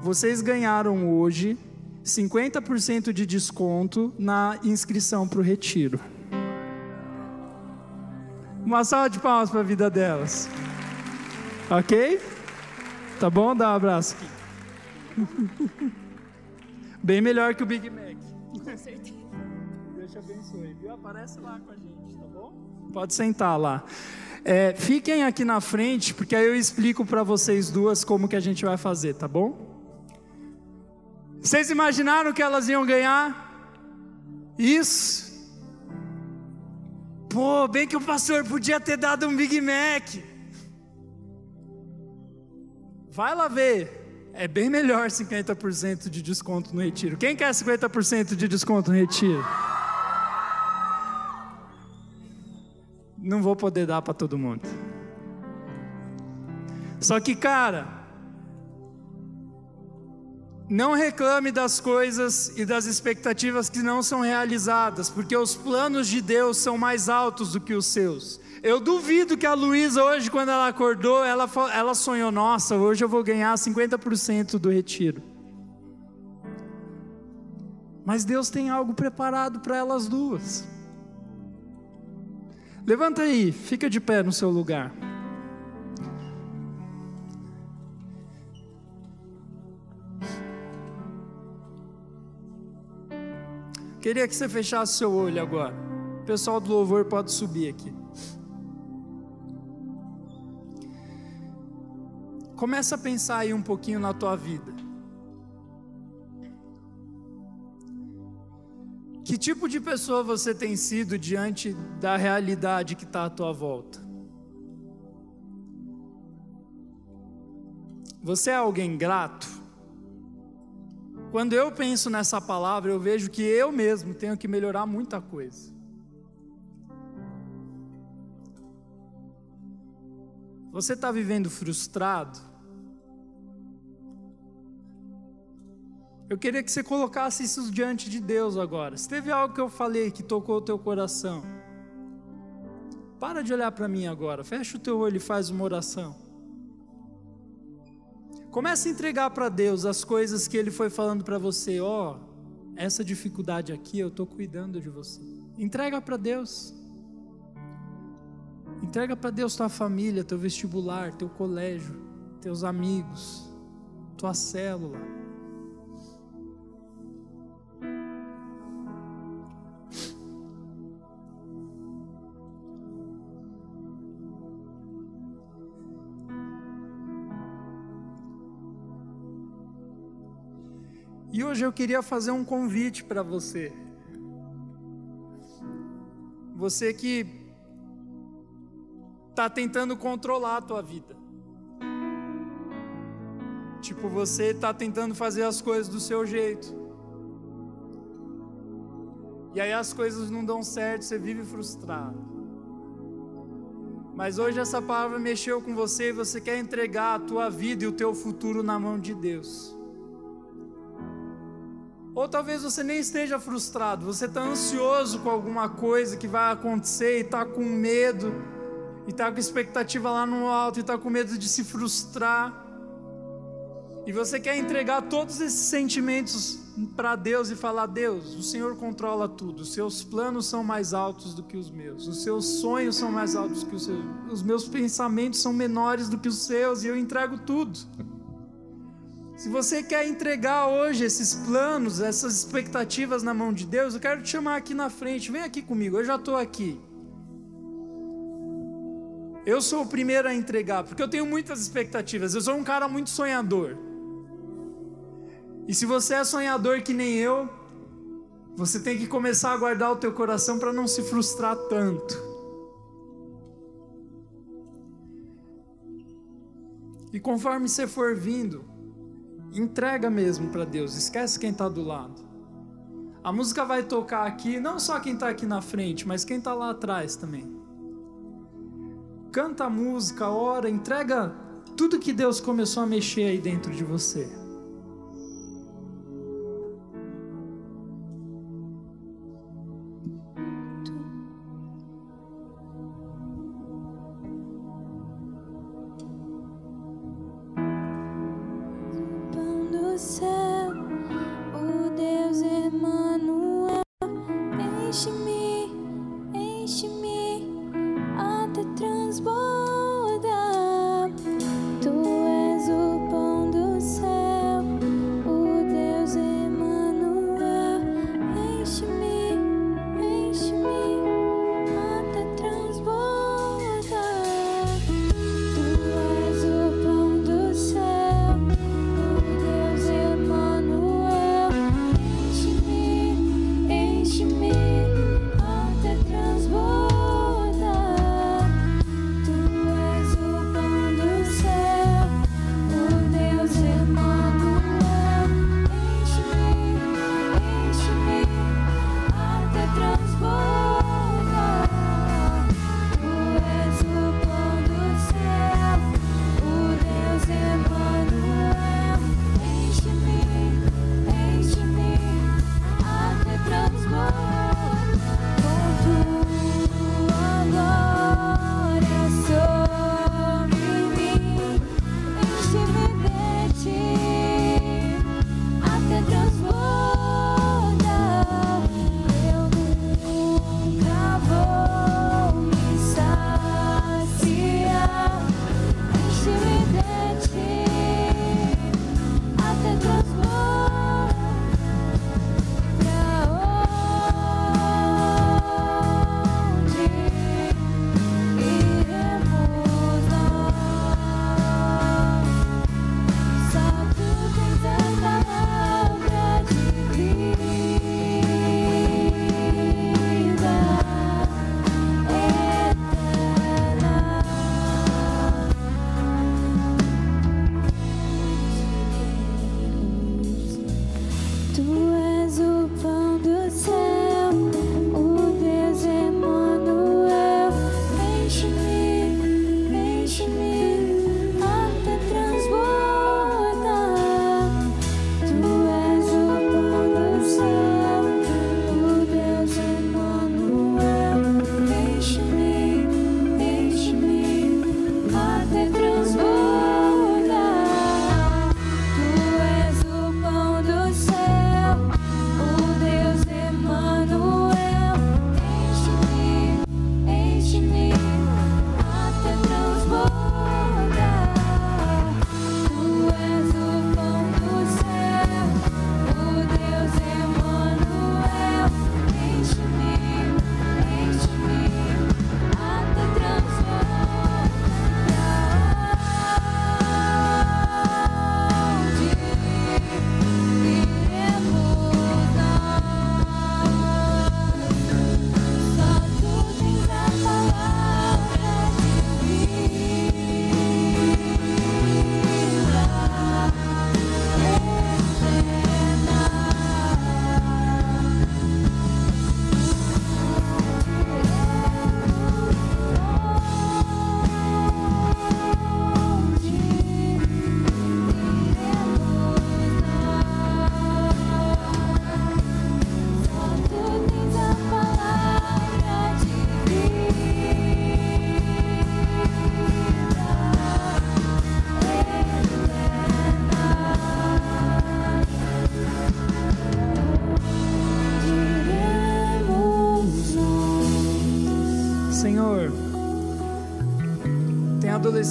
vocês ganharam hoje 50% de desconto na inscrição para o retiro. Uma salva de palmas para a vida delas. Ok? Tá bom? Dá um abraço aqui. Bem melhor que o Big Mac. Com certeza. Deus te abençoe, viu? Aparece lá com a gente, tá bom? Pode sentar lá. É, fiquem aqui na frente, porque aí eu explico para vocês duas como que a gente vai fazer, tá bom? Vocês imaginaram que elas iam ganhar? Isso. Pô, bem que o pastor podia ter dado um Big Mac. Vai lá ver. É bem melhor 50% de desconto no retiro. Quem quer 50% de desconto no retiro? Não vou poder dar para todo mundo. Só que, cara, Não reclame das coisas e das expectativas que não são realizadas, porque os planos de Deus são mais altos do que os seus. Eu duvido que a Luísa hoje, quando ela acordou, ela, ela sonhou: nossa, hoje eu vou ganhar 50% do retiro. Mas Deus tem algo preparado para elas duas. Levanta aí, fica de pé no seu lugar. Queria que você fechasse seu olho agora. O pessoal do louvor pode subir aqui. Começa a pensar aí um pouquinho na tua vida. Que tipo de pessoa você tem sido diante da realidade que está à tua volta? Você é alguém grato? Quando eu penso nessa palavra, eu vejo que eu mesmo tenho que melhorar muita coisa. Você está vivendo frustrado? Eu queria que você colocasse isso diante de Deus agora. Se teve algo que eu falei que tocou o teu coração, para de olhar para mim agora. Fecha o teu olho e faz uma oração. Comece a entregar para Deus as coisas que Ele foi falando para você. Ó, oh, essa dificuldade aqui, eu estou cuidando de você. Entrega para Deus. Entrega para Deus tua família, teu vestibular, teu colégio, teus amigos, tua célula. E hoje eu queria fazer um convite para você. Você que está tentando controlar a tua vida. Tipo, você está tentando fazer as coisas do seu jeito. E aí as coisas não dão certo, você vive frustrado. Mas hoje essa palavra mexeu com você e você quer entregar a tua vida e o teu futuro na mão de Deus. Ou talvez você nem esteja frustrado, você está ansioso com alguma coisa que vai acontecer e está com medo, e está com expectativa lá no alto, e está com medo de se frustrar. E você quer entregar todos esses sentimentos para Deus e falar: Deus, o Senhor controla tudo, os seus planos são mais altos do que os meus, os seus sonhos são mais altos que os seus, os meus pensamentos são menores do que os seus, e eu entrego tudo. Se você quer entregar hoje esses planos, essas expectativas na mão de Deus, eu quero te chamar aqui na frente. Vem aqui comigo, eu já estou aqui. Eu sou o primeiro a entregar, porque eu tenho muitas expectativas. Eu sou um cara muito sonhador. E se você é sonhador que nem eu, você tem que começar a guardar o teu coração para não se frustrar tanto. E conforme você for vindo, Entrega mesmo para Deus, esquece quem está do lado. A música vai tocar aqui, não só quem está aqui na frente, mas quem está lá atrás também. Canta a música, ora, entrega tudo que Deus começou a mexer aí dentro de você.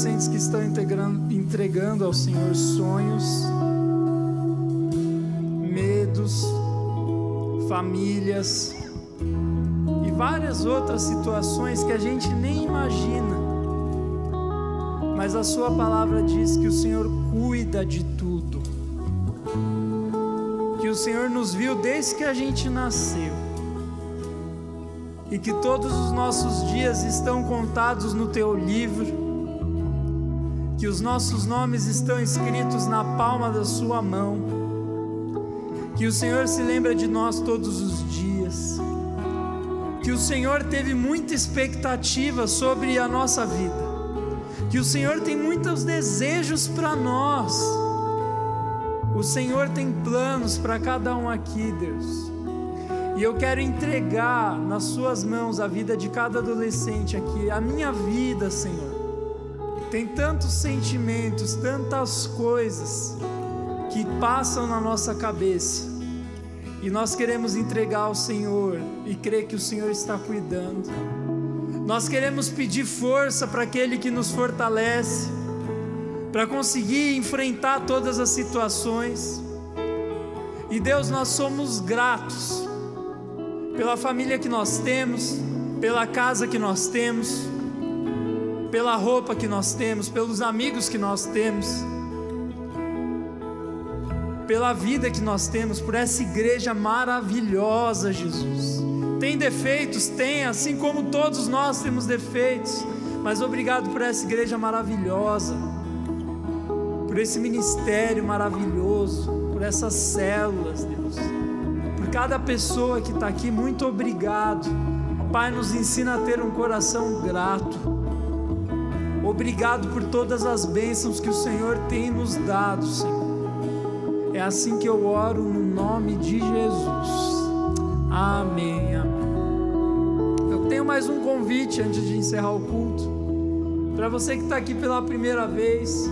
Adolescentes que estão entregando ao Senhor sonhos, medos, famílias e várias outras situações que a gente nem imagina. Mas a Sua palavra diz que o Senhor cuida de tudo, que o Senhor nos viu desde que a gente nasceu. E que todos os nossos dias estão contados no teu livro, que os nossos nomes estão escritos na palma da sua mão, que o Senhor se lembra de nós todos os dias, que o Senhor teve muita expectativa sobre a nossa vida, que o Senhor tem muitos desejos para nós. O Senhor tem planos para cada um aqui, Deus. E eu quero entregar nas Suas mãos a vida de cada adolescente aqui, a minha vida, Senhor. Tem tantos sentimentos, tantas coisas que passam na nossa cabeça. E nós queremos entregar ao Senhor e crer que o Senhor está cuidando. Nós queremos pedir força para aquele que nos fortalece, para conseguir enfrentar todas as situações. E Deus, nós somos gratos pela família que nós temos, pela casa que nós temos, pela roupa que nós temos, pelos amigos que nós temos, pela vida que nós temos, por essa igreja maravilhosa, Jesus. Tem defeitos? Tem, assim como todos nós temos defeitos, mas obrigado por essa igreja maravilhosa, por esse ministério maravilhoso, por essas células, Deus cada pessoa que está aqui, muito obrigado. Pai, nos ensina a ter um coração grato. Obrigado por todas as bênçãos que o Senhor tem nos dado, Senhor. É assim que eu oro no nome de Jesus. Amém, amém. Eu tenho mais um convite antes de encerrar o culto. Para você que está aqui pela primeira vez,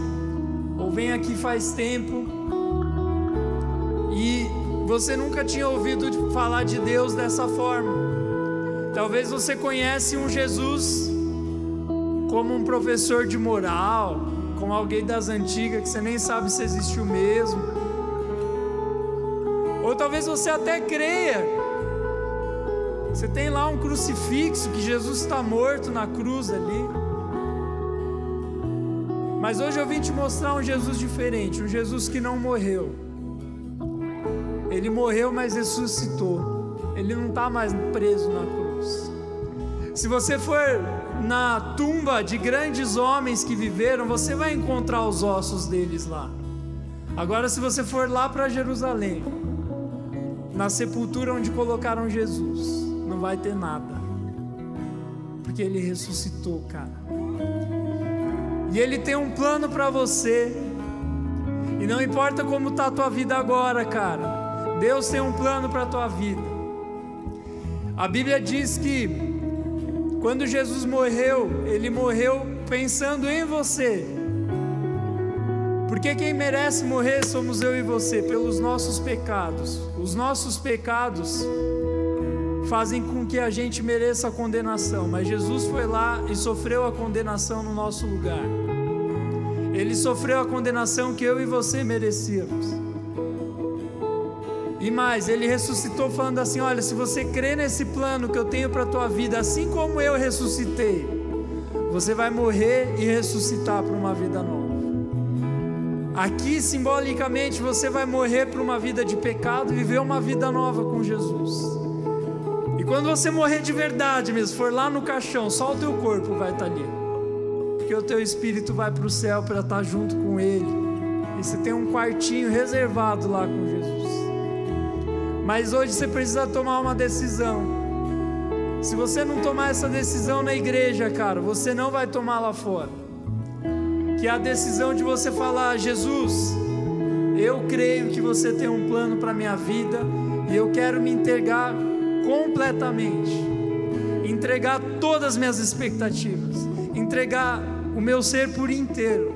ou vem aqui faz tempo, e você nunca tinha ouvido falar de Deus dessa forma. Talvez você conhece um Jesus como um professor de moral, como alguém das antigas que você nem sabe se existiu mesmo. Ou talvez você até creia. Você tem lá um crucifixo que Jesus está morto na cruz ali. Mas hoje eu vim te mostrar um Jesus diferente, um Jesus que não morreu ele morreu, mas ressuscitou. Ele não está mais preso na cruz. Se você for na tumba de grandes homens que viveram, você vai encontrar os ossos deles lá. Agora, se você for lá para Jerusalém, na sepultura onde colocaram Jesus, não vai ter nada, porque ele ressuscitou, cara. E ele tem um plano para você. E não importa como está a tua vida agora, cara. Deus tem um plano para a tua vida. A Bíblia diz que quando Jesus morreu, ele morreu pensando em você. Porque quem merece morrer somos eu e você, pelos nossos pecados. Os nossos pecados fazem com que a gente mereça a condenação, mas Jesus foi lá e sofreu a condenação no nosso lugar. Ele sofreu a condenação que eu e você merecíamos. E mais, ele ressuscitou falando assim: Olha, se você crê nesse plano que eu tenho para a tua vida, assim como eu ressuscitei, você vai morrer e ressuscitar para uma vida nova. Aqui, simbolicamente, você vai morrer para uma vida de pecado e viver uma vida nova com Jesus. E quando você morrer de verdade mesmo, for lá no caixão, só o teu corpo vai estar tá ali. Porque o teu espírito vai para o céu para estar tá junto com Ele. E você tem um quartinho reservado lá com Jesus. Mas hoje você precisa tomar uma decisão. Se você não tomar essa decisão na igreja, cara, você não vai tomar lá fora. Que é a decisão de você falar: Jesus, eu creio que você tem um plano para minha vida e eu quero me entregar completamente. Entregar todas as minhas expectativas, entregar o meu ser por inteiro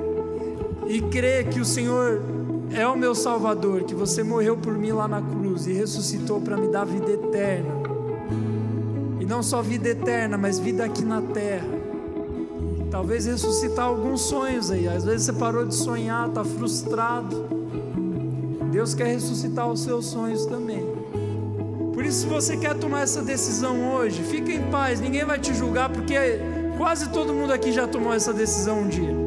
e crer que o Senhor é o meu Salvador, que você morreu por mim lá na cruz e ressuscitou para me dar vida eterna. E não só vida eterna, mas vida aqui na terra. Talvez ressuscitar alguns sonhos aí. Às vezes você parou de sonhar, está frustrado. Deus quer ressuscitar os seus sonhos também. Por isso, se você quer tomar essa decisão hoje, fica em paz, ninguém vai te julgar, porque quase todo mundo aqui já tomou essa decisão um dia.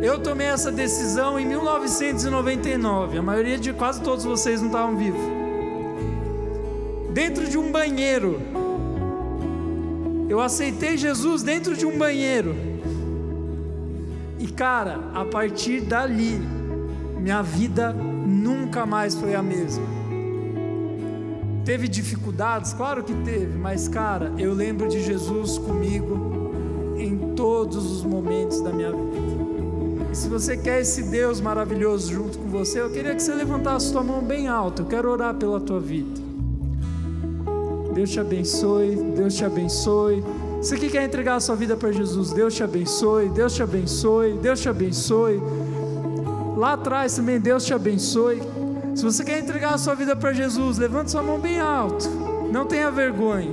Eu tomei essa decisão em 1999, a maioria de quase todos vocês não estavam vivos. Dentro de um banheiro. Eu aceitei Jesus dentro de um banheiro. E cara, a partir dali, minha vida nunca mais foi a mesma. Teve dificuldades? Claro que teve, mas cara, eu lembro de Jesus comigo em todos os momentos da minha vida. E se você quer esse Deus maravilhoso junto com você, eu queria que você levantasse sua mão bem alta. Eu quero orar pela tua vida. Deus te abençoe, Deus te abençoe. Você que quer entregar a sua vida para Jesus, Deus te abençoe, Deus te abençoe, Deus te abençoe. Lá atrás também, Deus te abençoe. Se você quer entregar a sua vida para Jesus, levante sua mão bem alto. Não tenha vergonha.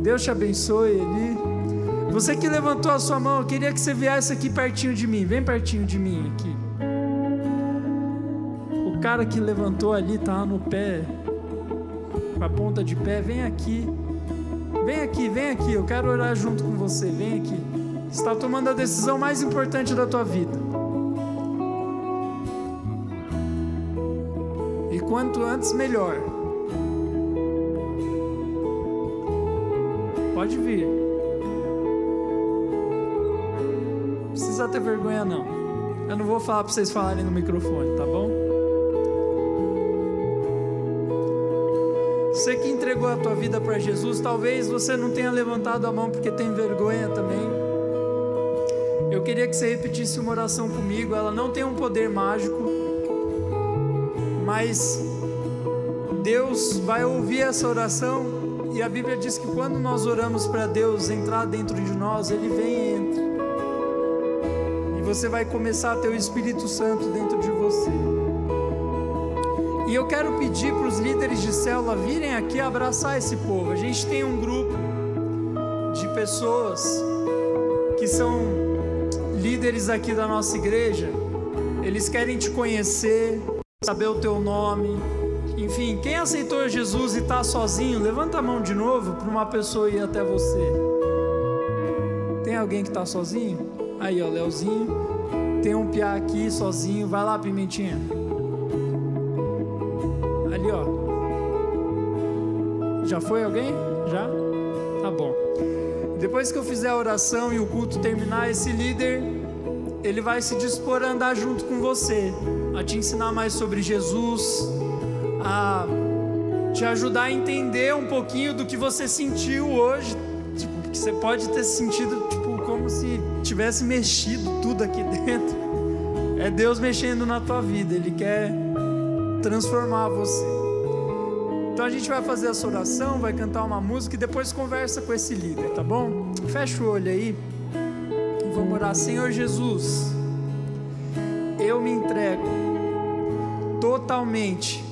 Deus te abençoe, Eli. Você que levantou a sua mão, eu queria que você viesse aqui pertinho de mim. Vem pertinho de mim aqui. O cara que levantou ali tá no pé, com a ponta de pé, vem aqui. Vem aqui, vem aqui, eu quero orar junto com você. Vem aqui. Está tomando a decisão mais importante da tua vida. E quanto antes, melhor. Pode vir. Ter vergonha, não. Eu não vou falar para vocês falarem no microfone, tá bom? Você que entregou a tua vida para Jesus, talvez você não tenha levantado a mão porque tem vergonha também. Eu queria que você repetisse uma oração comigo. Ela não tem um poder mágico, mas Deus vai ouvir essa oração e a Bíblia diz que quando nós oramos para Deus entrar dentro de nós, Ele vem e entra. Você vai começar a ter o Espírito Santo dentro de você. E eu quero pedir para os líderes de célula virem aqui abraçar esse povo. A gente tem um grupo de pessoas que são líderes aqui da nossa igreja. Eles querem te conhecer, saber o teu nome. Enfim, quem aceitou Jesus e está sozinho, levanta a mão de novo para uma pessoa ir até você. Tem alguém que está sozinho? Aí, ó, Leozinho. Tem um piá aqui sozinho. Vai lá, Pimentinha. Ali, ó. Já foi alguém? Já? Tá bom. Depois que eu fizer a oração e o culto terminar, esse líder ele vai se dispor a andar junto com você, a te ensinar mais sobre Jesus, a te ajudar a entender um pouquinho do que você sentiu hoje, tipo, que você pode ter sentido tipo como se tivesse mexido tudo aqui dentro. É Deus mexendo na tua vida, ele quer transformar você. Então a gente vai fazer essa oração, vai cantar uma música e depois conversa com esse líder, tá bom? Fecha o olho aí e vamos orar. Senhor Jesus, eu me entrego totalmente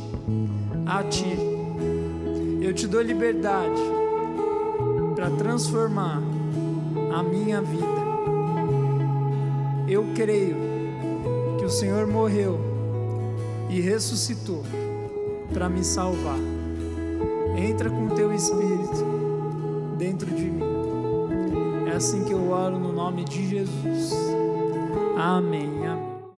a Ti. Eu te dou liberdade para transformar a minha vida. Eu creio que o Senhor morreu e ressuscitou para me salvar. Entra com teu espírito dentro de mim. É assim que eu oro no nome de Jesus. Amém. Amém.